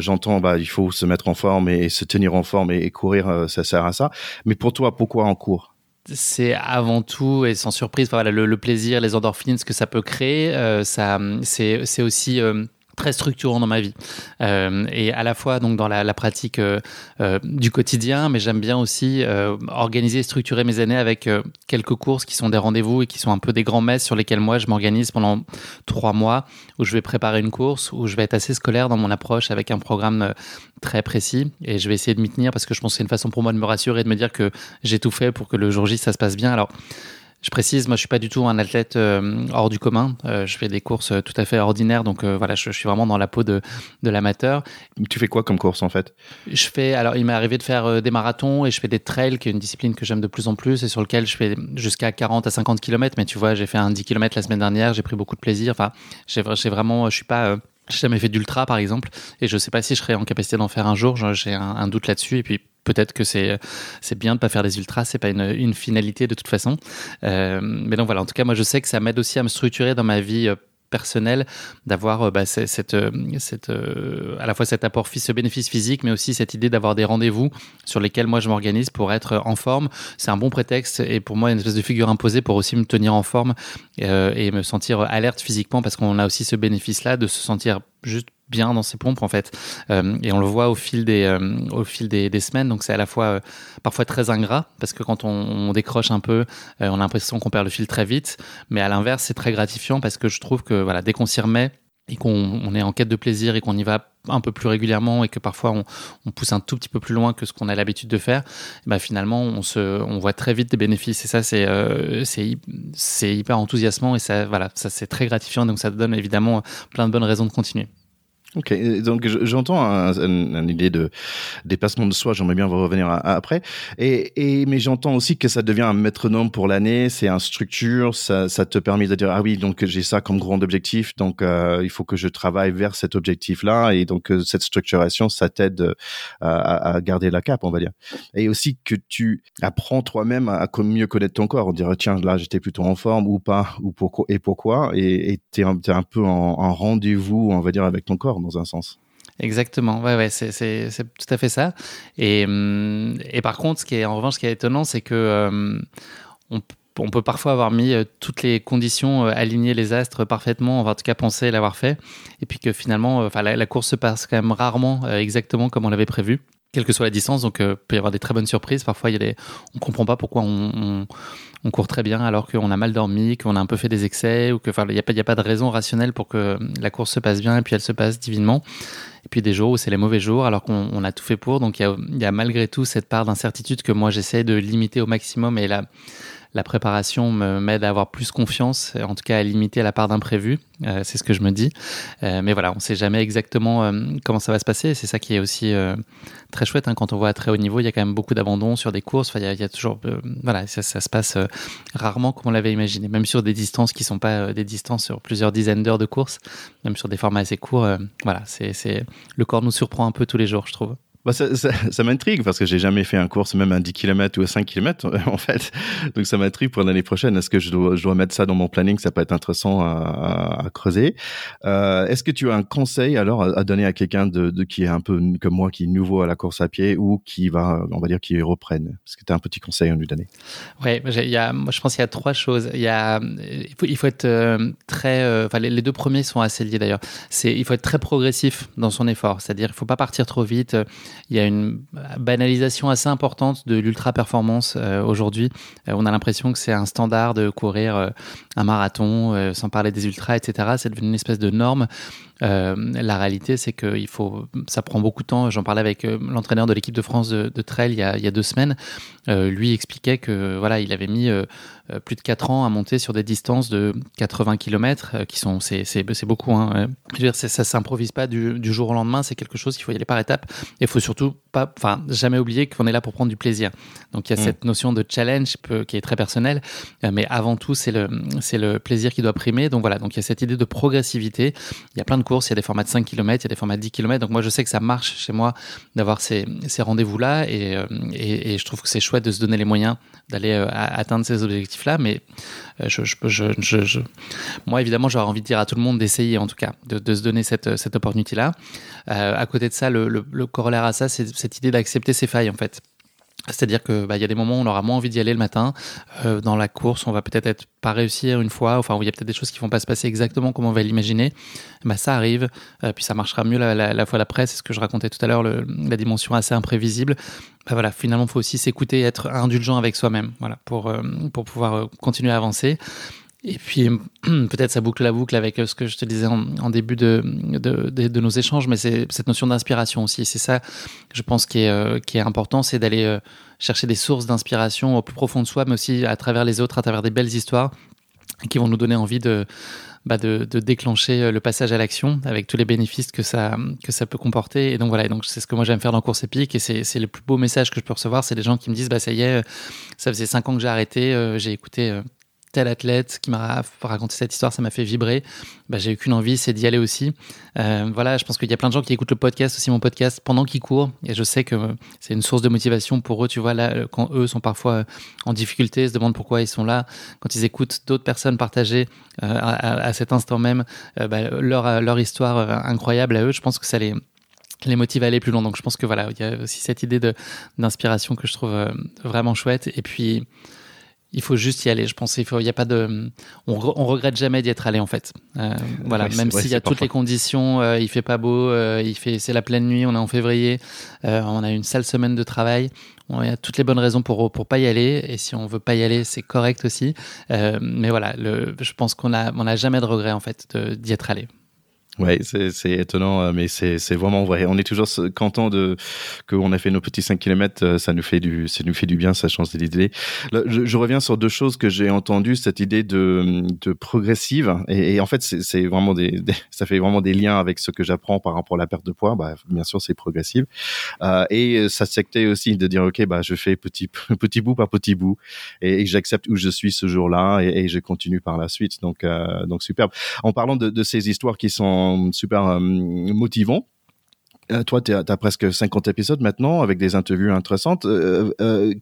j'entends bah il faut se mettre en forme et se tenir en forme et, courir ça sert à ça. Mais pour toi pourquoi on court c'est avant tout et sans surprise voilà le, plaisir les endorphines ce que ça peut créer ça c'est aussi très structurant dans ma vie. Euh, et à la fois donc dans la, pratique euh, euh, du quotidien mais j'aime bien aussi organiser structurer mes années avec quelques courses qui sont des rendez-vous et qui sont un peu des grands messes sur lesquels moi je m'organise pendant trois mois où je vais préparer une course où je vais être assez scolaire dans mon approche avec un programme très précis. Et je vais essayer de m'y tenir parce que je pense que c'est une façon pour moi de me rassurer et de me dire que j'ai tout fait pour que le jour J ça se passe bien. Alors je précise, moi je suis pas du tout un athlète euh, hors du commun. Euh, je fais des courses euh, tout à fait ordinaires, donc voilà, je, suis vraiment dans la peau de, de l'amateur. Tu fais quoi comme course en fait? Je fais, alors il m'est arrivé de faire des marathons et je fais des trails, qui est une discipline que j'aime de plus en plus et sur lequel je fais jusqu'à 40 à 50 km. Mais tu vois, j'ai fait un 10 km la semaine dernière, j'ai pris beaucoup de plaisir. Enfin, j'ai vraiment, je suis pas j'ai jamais fait d'ultra par exemple et je sais pas si je serais en capacité d'en faire un jour. J'ai un, un, doute là-dessus et puis peut-être que c'est c'est bien de pas faire des ultras, c'est pas une, une, finalité de toute façon. Euh, mais donc voilà, en tout cas, moi je sais que ça m'aide aussi à me structurer dans ma vie euh, personnel d'avoir bah, cette, cette, à la fois cet apport, ce bénéfice physique, mais aussi cette idée d'avoir des rendez-vous sur lesquels moi je m'organise pour être en forme. C'est un bon prétexte et pour moi une espèce de figure imposée pour aussi me tenir en forme et me sentir alerte physiquement parce qu'on a aussi ce bénéfice-là de se sentir juste bien dans ses pompes en fait. Euh, et on le voit au fil des euh, au fil des, semaines. Donc c'est à la fois euh, parfois très ingrat parce que quand on, décroche un peu on a l'impression qu'on perd le fil très vite. Mais à l'inverse c'est très gratifiant parce que je trouve que voilà dès qu'on s'y remet et qu'on est en quête de plaisir et qu'on y va un peu plus régulièrement et que parfois on, pousse un tout petit peu plus loin que ce qu'on a l'habitude de faire, bah finalement on, se, on voit très vite des bénéfices. Et ça c'est c'est hyper enthousiasmant et ça voilà ça c'est très gratifiant. Donc ça donne évidemment plein de bonnes raisons de continuer. Ok, donc j'entends une idée de dépassement de soi, j'aimerais bien revenir après. Et, et mais j'entends aussi que ça devient un métronome pour l'année, c'est un structure, ça, ça te permet de dire ah oui donc j'ai ça comme grand objectif, donc euh, il faut que je travaille vers cet objectif-là et donc euh, cette structuration ça t'aide euh, à, à, garder la cape on va dire. Et aussi que tu apprends toi-même à, mieux connaître ton corps, on dirait tiens là j'étais plutôt en forme ou pas ou pourquoi et pourquoi et t'es un, es un peu en rendez-vous on va dire avec ton corps dans un sens. Exactement, ouais, ouais, c'est tout à fait ça. Et, hum, et, par contre, ce qui est en revanche, ce qui est étonnant, c'est que hum, on, on, peut parfois avoir mis euh, toutes les conditions, euh, aligner les astres parfaitement, en tout cas penser l'avoir fait, et puis que finalement, euh, enfin, la, course se passe quand même rarement exactement comme on l'avait prévu quelle que soit la distance. Donc, il peut y avoir des très bonnes surprises. Parfois, il y a des... on comprend pas pourquoi on, on court très bien alors qu'on a mal dormi, qu'on a un peu fait des excès, ou que, il n'y a, a pas de raison rationnelle pour que la course se passe bien et puis elle se passe divinement. Et puis des jours où c'est les mauvais jours alors qu'on a tout fait pour. Donc il y, y a, malgré tout cette part d'incertitude que moi j'essaie de limiter au maximum et là préparation m'aide à avoir plus confiance, en tout cas à limiter la part d'imprévu. Euh, c'est ce que je me dis. Euh, mais voilà, on ne sait jamais exactement euh, comment ça va se passer. C'est ça qui est aussi très chouette. Hein. Quand on voit à très haut niveau, il y a quand même beaucoup d'abandon sur des courses. Il, y a, toujours, voilà, ça, se passe rarement comme on l'avait imaginé. Même sur des distances qui ne sont pas des distances sur plusieurs dizaines d'heures de course, même sur des formats assez courts. voilà, c'est le corps nous surprend un peu tous les jours, je trouve. Bah, ça, ça, m'intrigue parce que j'ai jamais fait un course, même un 10 km ou un 5 km en fait. Donc ça m'intrigue pour l'année prochaine. Est-ce que je dois, mettre ça dans mon planning? Ça peut être intéressant à, creuser. Euh, Est-ce que tu as un conseil alors à, donner à quelqu'un de, qui est un peu comme moi, qui est nouveau à la course à pied ou qui va, on va dire, qui reprenne? Est-ce que tu as un petit conseil à nous donner? A, moi, je pense qu'il y a trois choses. Il faut, être euh, très, euh, les, deux premiers sont assez liés d'ailleurs. Il faut être très progressif dans son effort. C'est-à-dire, il faut pas partir trop vite il y a une banalisation assez importante de l'ultra performance euh, aujourd'hui. Euh, on a l'impression que c'est un standard de courir euh, un marathon, sans parler des ultras, etc. C'est devenu une espèce de norme. la réalité, c'est que il faut, ça prend beaucoup de temps. J'en parlais avec l'entraîneur de l'équipe de France de, trail il y, a, il y, a, deux semaines. lui expliquait que voilà, il avait mis plus de 4 ans à monter sur des distances de 80 km, euh, qui sont, c'est, beaucoup. Hein. Je veux dire, ça s'improvise pas du, jour au lendemain, c'est quelque chose qu'il faut y aller par étapes. Et il faut surtout pas, enfin, jamais oublier qu'on est là pour prendre du plaisir. Donc il y a mm. cette notion de challenge qui est très personnelle, euh, mais avant tout, c'est le, le plaisir qui doit primer. Donc voilà, donc il y a cette idée de progressivité. Il y a plein de courses, il y a des formats de 5 km, il y a des formats de 10 km. Donc moi, je sais que ça marche chez moi d'avoir ces, ces rendez-vous-là et, et, et, je trouve que c'est chouette de se donner les moyens d'aller atteindre ces objectifs là mais euh, je, je, moi, évidemment, j'aurais envie de dire à tout le monde d'essayer, en tout cas, de, se donner cette, cette opportunité-là. Euh, à côté de ça, le, le corollaire à ça, c'est cette idée d'accepter ses failles, en fait. C'est-à-dire que bah, y a des moments où on aura moins envie d'y aller le matin. Euh, dans la course, on va peut-être être pas réussir une fois, enfin où il y a peut-être des choses qui vont pas se passer exactement comme on va l'imaginer. Bah, ça arrive, euh, puis ça marchera mieux la, la, la fois d'après. C'est ce que je racontais tout à l'heure, la dimension assez imprévisible. Bah, voilà, finalement, il faut aussi s'écouter, être indulgent avec soi-même, voilà, pour euh, pour pouvoir continuer à avancer. Et puis peut-être ça boucle la boucle avec euh, ce que je te disais en, début de, de, de, nos échanges, mais c'est cette notion d'inspiration aussi. C'est ça, je pense, qui est, euh, qui est important, c'est d'aller euh, chercher des sources d'inspiration au plus profond de soi, mais aussi à travers les autres, à travers des belles histoires qui vont nous donner envie de, bah de, de, déclencher le passage à l'action avec tous les bénéfices que ça, que ça peut comporter. Et donc voilà, donc c'est ce que moi j'aime faire dans Course Épique et c'est le plus beau message que je peux recevoir. C'est des gens qui me disent, bah ça y est, ça faisait cinq ans que j'ai arrêté, j'ai écouté tel athlète qui m'a raconté cette histoire, ça m'a fait vibrer. Bah, j'ai eu qu'une envie, c'est d'y aller aussi. Euh, voilà, je pense qu'il y a plein de gens qui écoutent le podcast, aussi mon podcast, pendant qu'ils courent. Et je sais que c'est une source de motivation pour eux. Tu vois, là, quand eux sont parfois en difficulté, se demandent pourquoi ils sont là, quand ils écoutent d'autres personnes partager euh, à, cet instant même bah, leur, leur histoire incroyable à eux, je pense que ça les les motive à aller plus loin. Donc je pense que voilà, il y a aussi cette idée d'inspiration que je trouve vraiment chouette. Et puis il faut juste y aller. Je pense il faut, il y a pas de, on, on regrette jamais d'y être allé en fait. Euh, voilà, même s'il y a toutes les conditions, euh, il fait pas beau, euh, il fait, c'est la pleine nuit, on est en février, euh, on a une sale semaine de travail. il y a toutes les bonnes raisons pour pour pas y aller. Et si on veut pas y aller, c'est correct aussi. Mais voilà, le, je pense qu'on a, on a jamais de regret en fait d'y être allé. Ouais, c'est étonnant, euh, mais c'est vraiment vrai. On est toujours content de qu'on a fait nos petits 5 km. Euh, ça nous fait du, ça nous fait du bien, ça change d'idée. Je, je reviens sur deux choses que j'ai entendues, cette idée de, de progressive. Et, et en fait, c'est vraiment des, ça fait vraiment des liens avec ce que j'apprends par rapport à la perte de poids. Bah, bien sûr, c'est progressif. Euh, et ça sectait aussi de dire, ok, bah, je fais petit, petit bout par petit bout, et, j'accepte où je suis ce jour-là, et, et, je continue par la suite. Donc, euh, donc superbe. En parlant de, de ces histoires qui sont super euh, motivant. Euh, toi, tu as presque 50 épisodes maintenant avec des interviews intéressantes. Euh,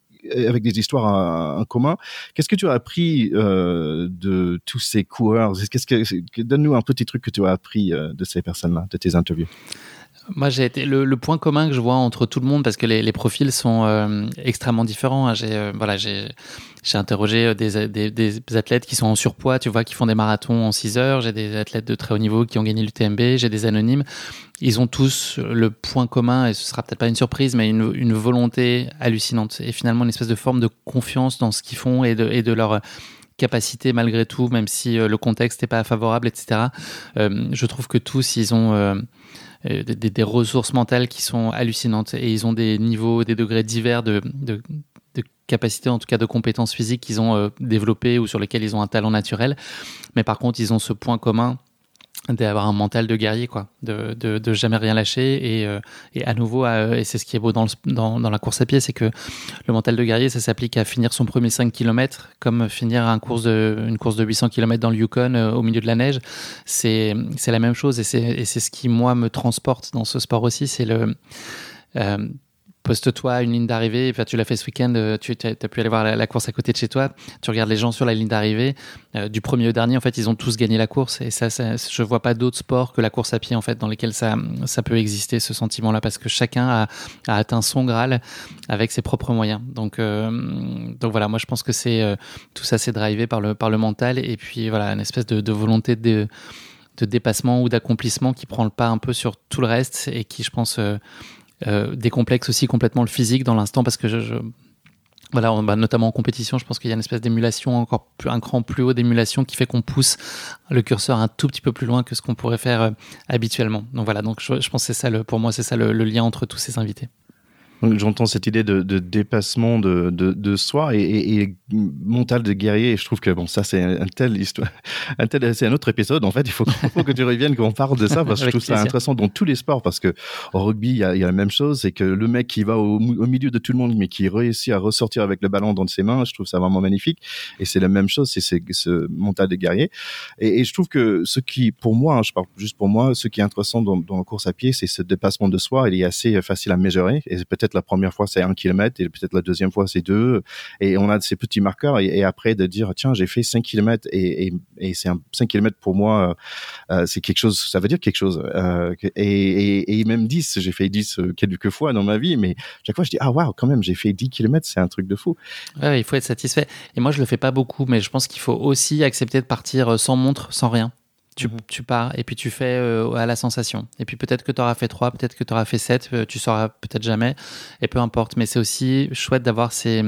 avec des histoires en, commun. Qu'est-ce que tu as appris de tous ces coureurs? Qu'est-ce que donne-nous un petit truc que tu as appris de ces personnes-là, de tes interviews? Moi, j'ai été le, point commun que je vois entre tout le monde, parce que les, profils sont euh, extrêmement différents. Hein. J'ai euh, voilà, j'ai interrogé euh, des, des, des, athlètes qui sont en surpoids, tu vois, qui font des marathons en 6 heures. J'ai des athlètes de très haut niveau qui ont gagné l'UTMB. J'ai des anonymes. Ils ont tous le point commun, et ce sera peut-être pas une surprise, mais une, une, volonté hallucinante. Et finalement, une espèce de forme de confiance dans ce qu'ils font et de, et de leur capacité malgré tout, même si le contexte n'est pas favorable, etc. je trouve que tous, ils ont euh, des, ressources mentales qui sont hallucinantes et ils ont des niveaux, des degrés divers de, de, de capacité, en tout cas de compétences physiques qu'ils ont euh, développées ou sur lesquelles ils ont un talent naturel. Mais par contre, ils ont ce point commun d'avoir un mental de guerrier quoi de, de, de jamais rien lâcher et, euh, et à nouveau et c'est ce qui est beau dans, le, dans, dans, la course à pied c'est que le mental de guerrier ça s'applique à finir son premier 5 km comme finir un course de, une course de 800 km dans le Yukon euh, au milieu de la neige. C'est c'est la même chose et c'est ce qui moi me transporte dans ce sport aussi c'est le euh, poste-toi une ligne d'arrivée. Enfin, tu l'as fait ce week-end, euh, tu as, pu aller voir la, course à côté de chez toi. Tu regardes les gens sur la ligne d'arrivée. Euh, du premier au dernier, en fait, ils ont tous gagné la course. Et ça, ça je vois pas d'autres sports que la course à pied, en fait, dans lesquels ça, ça peut exister, ce sentiment-là, parce que chacun a, atteint son Graal avec ses propres moyens. Donc, euh, donc voilà, moi, je pense que c'est tout ça, c'est drivé par le, par le mental. Et puis, voilà, une espèce de, volonté de de dépassement ou d'accomplissement qui prend le pas un peu sur tout le reste et qui, je pense, décomplexe aussi complètement le physique dans l'instant parce que je, voilà, bah, notamment en compétition, je pense qu'il y a une espèce d'émulation encore plus, un cran plus haut d'émulation qui fait qu'on pousse le curseur un tout petit peu plus loin que ce qu'on pourrait faire euh, habituellement. Donc voilà, donc je, pense que c'est ça le, pour moi c'est ça le, lien entre tous ces invités. J'entends cette idée de, de dépassement de, de, de soi et, et, et, mental de guerrier. Et je trouve que bon, ça c'est un, tel histoire, un tel, c'est un autre épisode. En fait, il faut, faut que tu reviennes qu'on parle de ça parce que je trouve ça intéressant dans tous les sports parce que au rugby il y a, y a, la même chose, c'est que le mec qui va au, au, milieu de tout le monde mais qui réussit à ressortir avec le ballon dans ses mains, je trouve ça vraiment magnifique. Et c'est la même chose, c'est ce mental de guerrier. Et, et, je trouve que ce qui, pour moi, hein, je parle juste pour moi, ce qui est intéressant dans, dans la course à pied, c'est ce dépassement de soi. Il est assez facile à mesurer et peut-être la première fois c'est un kilomètre et peut-être la deuxième fois c'est deux. Et on a ces petits marqueurs et, après de dire tiens j'ai fait 5 kilomètres et, c'est un 5 kilomètres pour moi euh, c'est quelque chose ça veut dire quelque chose euh, et, même 10 j'ai fait 10 euh, quelques fois dans ma vie mais chaque fois je dis ah waouh quand même j'ai fait 10 kilomètres c'est un truc de fou. Il faut être satisfait. Et moi je le fais pas beaucoup mais je pense qu'il faut aussi accepter de partir sans montre sans rien tu, mhm. tu, pars et puis tu fais euh, à la sensation. Et puis peut-être que tu auras fait 3, peut-être que tu auras fait 7, euh, tu sauras peut-être jamais, et peu importe. Mais c'est aussi chouette d'avoir ces.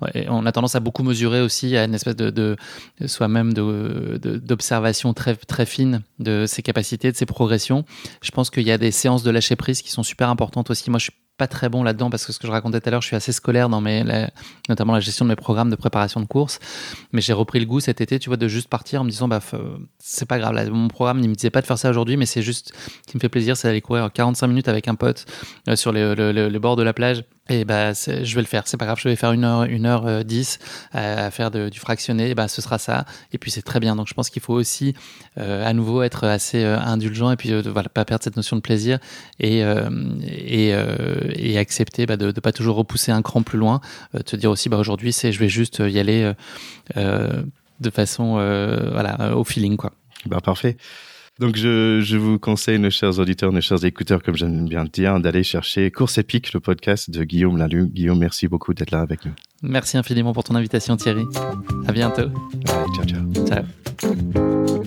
Ouais, on a tendance à beaucoup mesurer aussi à une espèce de, de soi-même d'observation de, très, très fine de ses capacités, de ses progressions. Je pense qu'il y a des séances de lâcher prise qui sont super importantes aussi. Moi, je suis pas très bon là-dedans parce que ce que je racontais tout à l'heure, je suis assez scolaire dans mes, notamment la gestion de mes programmes de préparation de course. Mais j'ai repris le goût cet été, tu vois, de juste partir en me disant, bah, c'est pas grave. Là, mon programme, il me disait pas de faire ça aujourd'hui, mais c'est juste ce qui me fait plaisir, c'est d'aller courir 45 minutes avec un pote euh, sur les, le, le, bord de la plage Et bah, je vais le faire. C'est pas grave, je vais faire une heure, une heure euh, dix à, faire du fractionné. bah, ce sera ça. Et puis c'est très bien. Donc je pense qu'il faut aussi euh, à nouveau être assez euh, indulgent et puis voilà, pas perdre cette notion de plaisir et et, et, accepter bah, de ne pas toujours repousser un cran plus loin. te dire aussi, bah aujourd'hui, c'est je vais juste y aller de façon voilà au feeling quoi. Bah parfait. Donc, je, je, vous conseille, nos chers auditeurs, nos chers écouteurs, comme j'aime bien le dire, d'aller chercher Course épique, le podcast de Guillaume Lalu. Guillaume, merci beaucoup d'être là avec nous. Merci infiniment pour ton invitation, Thierry. À bientôt. ciao, ciao. Ciao.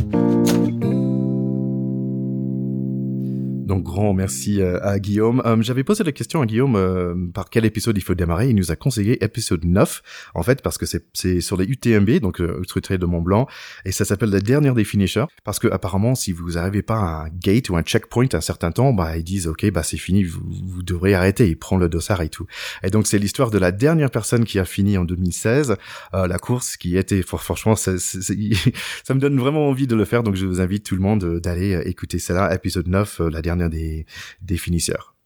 Donc grand merci euh, à Guillaume. Euh, j'avais posé la question à Guillaume euh, par quel épisode il faut démarrer. Il nous a conseillé épisode 9 en fait parce que c'est sur les UTMB donc Ultra Trail de Mont Blanc et ça s'appelle la dernière des finishers parce que apparemment si vous n'arrivez pas à un gate ou un checkpoint à un certain temps, bah ils disent ok bah c'est fini, vous, vous devrez arrêter. Il prend le dossard et tout. Et donc c'est l'histoire de la dernière personne qui a fini en 2016 la course qui était franchement ça, ça me donne vraiment envie de le faire donc je vous invite tout le monde d'aller écouter cela épisode 9 la dernière des, des finisseurs.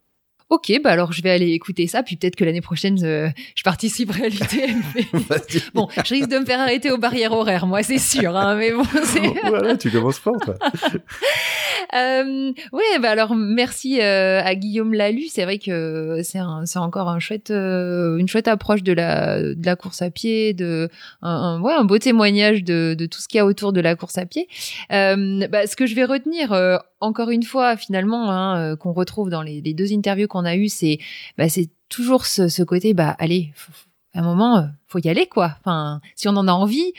Ok, bah alors je vais aller écouter ça, puis peut-être que l'année prochaine euh, je participerai à l'UTMB. bon, je risque de me faire arrêter aux barrières horaires, moi c'est sûr, hein, mais bon, c'est. voilà, tu commences fort. Toi. euh, ouais, bah alors merci euh, à Guillaume Lalu. C'est vrai que c'est c'est encore un chouette, euh, une chouette approche de la de la course à pied, de un, ouais, un beau témoignage de, de tout ce qu'il y a autour de la course à pied. bah, ce que je vais retenir encore une fois, finalement, hein, euh, qu'on retrouve dans les, deux interviews qu'on a eues, c'est bah, c'est toujours ce, côté, bah allez, à un moment, euh, faut y aller quoi. Enfin, si on en a envie,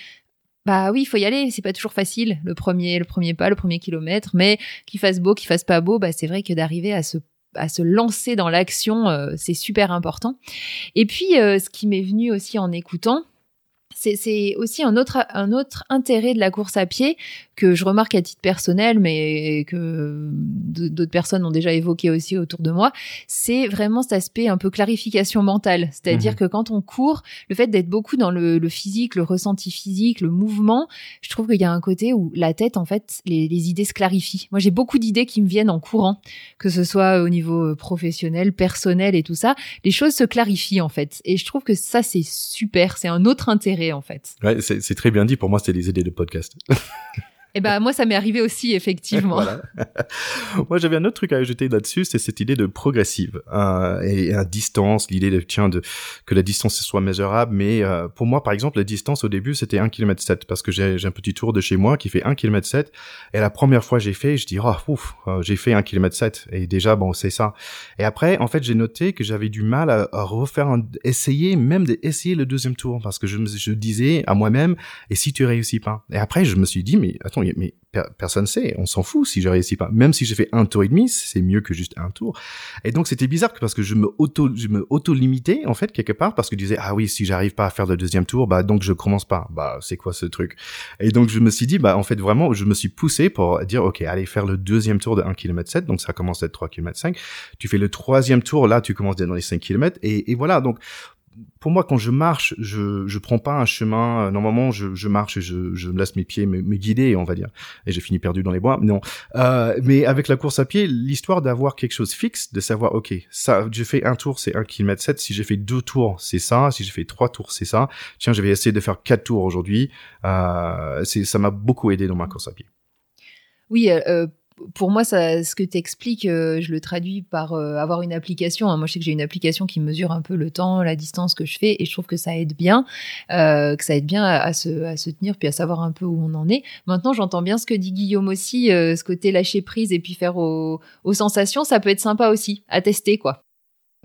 bah oui, il faut y aller. C'est pas toujours facile, le premier, le premier pas, le premier kilomètre, mais qu'il fasse beau, qu'il fasse pas beau, bah c'est vrai que d'arriver à se à se lancer dans l'action, euh, c'est super important. Et puis, ce qui m'est venu aussi en écoutant, c'est aussi un autre, un autre intérêt de la course à pied que je remarque à titre personnel, mais que d'autres personnes ont déjà évoqué aussi autour de moi, c'est vraiment cet aspect un peu clarification mentale. C'est-à-dire mhm. que quand on court, le fait d'être beaucoup dans le, physique, le ressenti physique, le mouvement, je trouve qu'il y a un côté où la tête, en fait, les, les idées se clarifient. Moi, j'ai beaucoup d'idées qui me viennent en courant, que ce soit au niveau euh, professionnel, personnel et tout ça. Les choses se clarifient, en fait. Et je trouve que ça, c'est super. C'est un autre intérêt en fait. Ouais, c'est très bien dit. Pour moi, c'était des idées de podcast. Eh ben moi ça m'est arrivé aussi effectivement. moi j'avais un autre truc à ajouter là-dessus, c'est cette idée de progressive euh, et à distance, l'idée de tiens de que la distance soit mesurable. Mais euh, pour moi par exemple la distance au début c'était 1 km 7 parce que j'ai un petit tour de chez moi qui fait 1 km 7 et la première fois j'ai fait je dis oh ouf euh, j'ai fait 1 km 7 et déjà bon c'est ça. Et après en fait j'ai noté que j'avais du mal à, refaire un, essayer même d'essayer le deuxième tour parce que je me je disais à moi-même et si tu réussis pas? Et après je me suis dit mais attends mais personne sait, on s'en fout si je réussis pas. Même si j'ai fait un tour et demi, c'est mieux que juste un tour. Et donc c'était bizarre parce que je me auto, je me auto limitais en fait quelque part parce que je disais ah oui si j'arrive pas à faire le deuxième tour, bah donc je commence pas. Bah c'est quoi ce truc? Et donc je me suis dit bah en fait vraiment je me suis poussé pour dire ok allez faire le deuxième tour de 1 km 7 donc ça commence à être 3 km 5. Tu fais le troisième tour là tu commences dans les 5 km et, et voilà donc pour moi, quand je marche, je je prends pas un chemin. Euh, normalement, je, je marche et je, je laisse mes pieds me, me, guider, on va dire. Et j'ai fini perdu dans les bois. Non. Euh, mais avec la course à pied, l'histoire d'avoir quelque chose fixe, de savoir, ok, ça, j'ai fait un tour, c'est un km 7. Si j'ai fait deux tours, c'est ça. Si j'ai fait trois tours, c'est ça. Tiens, je vais essayer de faire quatre tours aujourd'hui. Euh, ça m'a beaucoup aidé dans ma course à pied. Oui, euh, euh pour moi, ça, ce que tu expliques, euh, je le traduis par euh, avoir une application. Hein. Moi, je sais que j'ai une application qui mesure un peu le temps, la distance que je fais, et je trouve que ça aide bien, euh, que ça aide bien à, se, à, se, tenir, puis à savoir un peu où on en est. Maintenant, j'entends bien ce que dit Guillaume aussi, ce côté lâcher prise et puis faire aux, aux sensations, ça peut être sympa aussi, à tester, quoi.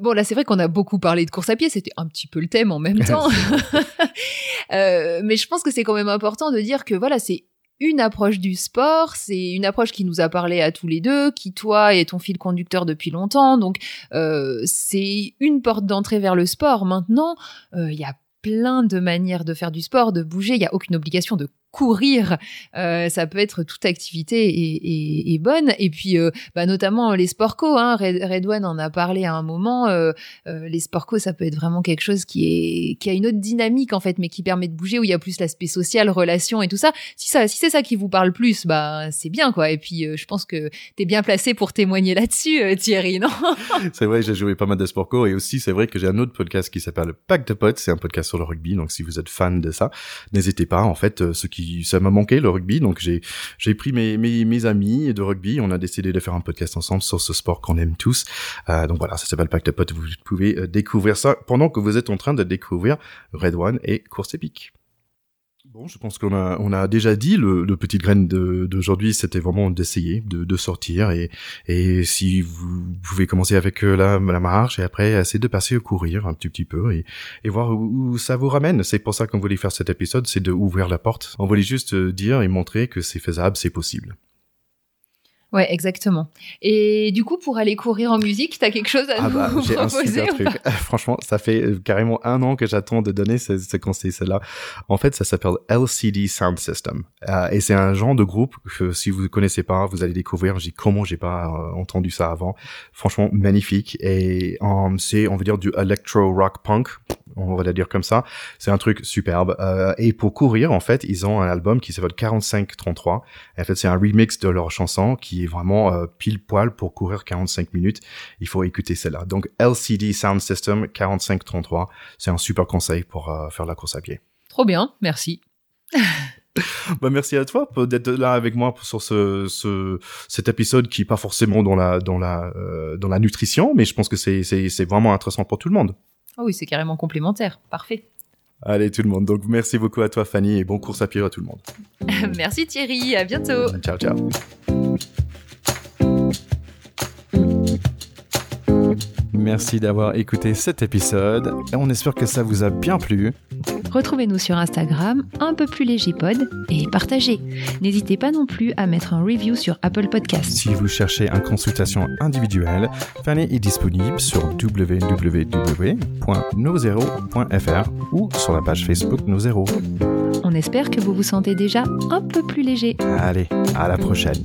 Bon, là, c'est vrai qu'on a beaucoup parlé de course à pied, c'était un petit peu le thème en même temps. mais je pense que c'est quand même important de dire que voilà, c'est une approche du sport, c'est une approche qui nous a parlé à tous les deux, qui toi est ton fil conducteur depuis longtemps, donc euh, c'est une porte d'entrée vers le sport. Maintenant, euh, il y a plein de manières de faire du sport, de bouger, il n'y a aucune obligation de courir, euh, ça peut être toute activité et, et, bonne. Et puis, euh, bah, notamment les sports co. Hein, Red, One en a parlé à un moment. Euh, les sports co, ça peut être vraiment quelque chose qui est qui a une autre dynamique en fait, mais qui permet de bouger où il y a plus l'aspect social, relation et tout ça. Si ça, si c'est ça qui vous parle plus, bah c'est bien quoi. Et puis, je pense que t'es bien placé pour témoigner là-dessus, Thierry, non? C'est vrai, j'ai joué pas mal de sports co et aussi c'est vrai que j'ai un autre podcast qui s'appelle Pack de potes. C'est un podcast sur le rugby. Donc si vous êtes fan de ça, n'hésitez pas. En fait, ceux qui ça m'a manqué le rugby, donc j'ai j'ai pris mes, mes, mes amis de rugby, on a décidé de faire un podcast ensemble sur ce sport qu'on aime tous. Euh, donc voilà, ça s'appelle Pacte Potes. Vous pouvez euh, découvrir ça pendant que vous êtes en train de découvrir Red One et Course épique. Bon, je pense qu'on a, on a déjà dit le, le petit graine d'aujourd'hui, c'était vraiment d'essayer, de, de, sortir et, et si vous pouvez commencer avec euh, la, la marche et après essayer de passer au courir un petit petit peu et, et voir où, ça vous ramène. C'est pour ça qu'on voulait faire cet épisode, c'est de ouvrir la porte. On voulait juste euh, dire et montrer que c'est faisable, c'est possible. Ouais, exactement. Et du coup, pour aller courir en musique, t'as quelque chose à ah nous bah, proposer un super truc. Franchement, ça fait euh, carrément un an que j'attends de donner ce, ce conseil là En fait, ça s'appelle LCD Sound System. Euh, et c'est un genre de groupe que si vous ne connaissez pas, vous allez découvrir. J'ai comment j'ai pas euh, entendu ça avant. Franchement, magnifique. Et c'est, on va dire, du electro rock punk on va la dire comme ça. C'est un truc superbe. Euh, et pour courir, en fait, ils ont un album qui s'appelle 4533. En fait, c'est un remix de leur chanson qui est vraiment euh, pile poil pour courir 45 minutes. Il faut écouter celle-là. Donc LCD Sound System 4533, c'est un super conseil pour euh, faire la course à pied. Trop bien, merci. bah merci à toi d'être là avec moi sur ce, ce cet épisode qui est pas forcément dans la dans la dans la nutrition, mais je pense que c'est c'est vraiment intéressant pour tout le monde. Ah oui, c'est carrément complémentaire. Parfait. Allez tout le monde. Donc merci beaucoup à toi Fanny et bon course à pied à tout le monde. merci Thierry, à bientôt. Ciao ciao. Merci d'avoir écouté cet épisode et on espère que ça vous a bien plu. Retrouvez-nous sur Instagram, un peu plus légipod, et partagez. N'hésitez pas non plus à mettre un review sur Apple Podcast. Si vous cherchez une consultation individuelle, Fanny est disponible sur www.nozero.fr ou sur la page Facebook Nozero. On espère que vous vous sentez déjà un peu plus léger. Allez, à la prochaine.